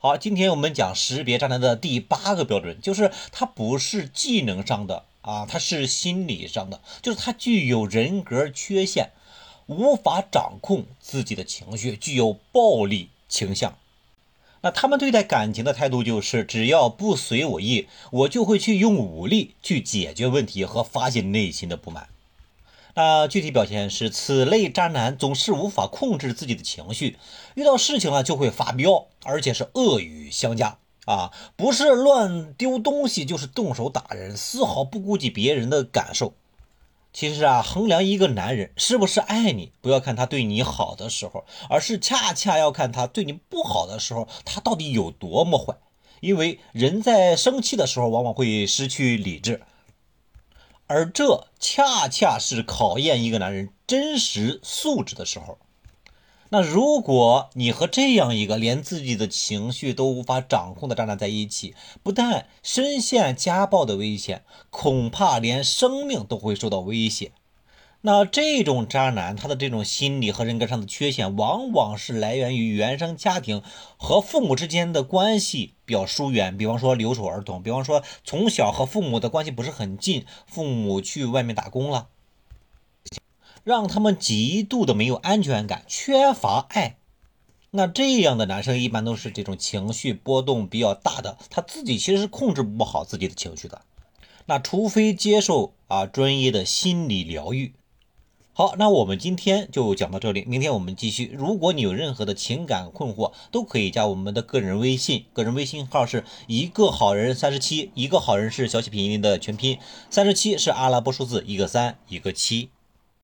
好，今天我们讲识别渣男的第八个标准，就是他不是技能上的啊，他是心理上的，就是他具有人格缺陷，无法掌控自己的情绪，具有暴力倾向。那他们对待感情的态度就是，只要不随我意，我就会去用武力去解决问题和发泄内心的不满。那具体表现是，此类渣男总是无法控制自己的情绪，遇到事情了就会发飙，而且是恶语相加啊，不是乱丢东西，就是动手打人，丝毫不顾及别人的感受。其实啊，衡量一个男人是不是爱你，不要看他对你好的时候，而是恰恰要看他对你不好的时候，他到底有多么坏。因为人在生气的时候，往往会失去理智。而这恰恰是考验一个男人真实素质的时候。那如果你和这样一个连自己的情绪都无法掌控的渣男在一起，不但深陷家暴的危险，恐怕连生命都会受到威胁。那这种渣男，他的这种心理和人格上的缺陷，往往是来源于原生家庭和父母之间的关系比较疏远。比方说留守儿童，比方说从小和父母的关系不是很近，父母去外面打工了，让他们极度的没有安全感，缺乏爱。那这样的男生一般都是这种情绪波动比较大的，他自己其实是控制不好自己的情绪的。那除非接受啊专业的心理疗愈。好，那我们今天就讲到这里，明天我们继续。如果你有任何的情感困惑，都可以加我们的个人微信，个人微信号是一个好人三十七，一个好人是小写拼音的全拼，三十七是阿拉伯数字，一个三一个七。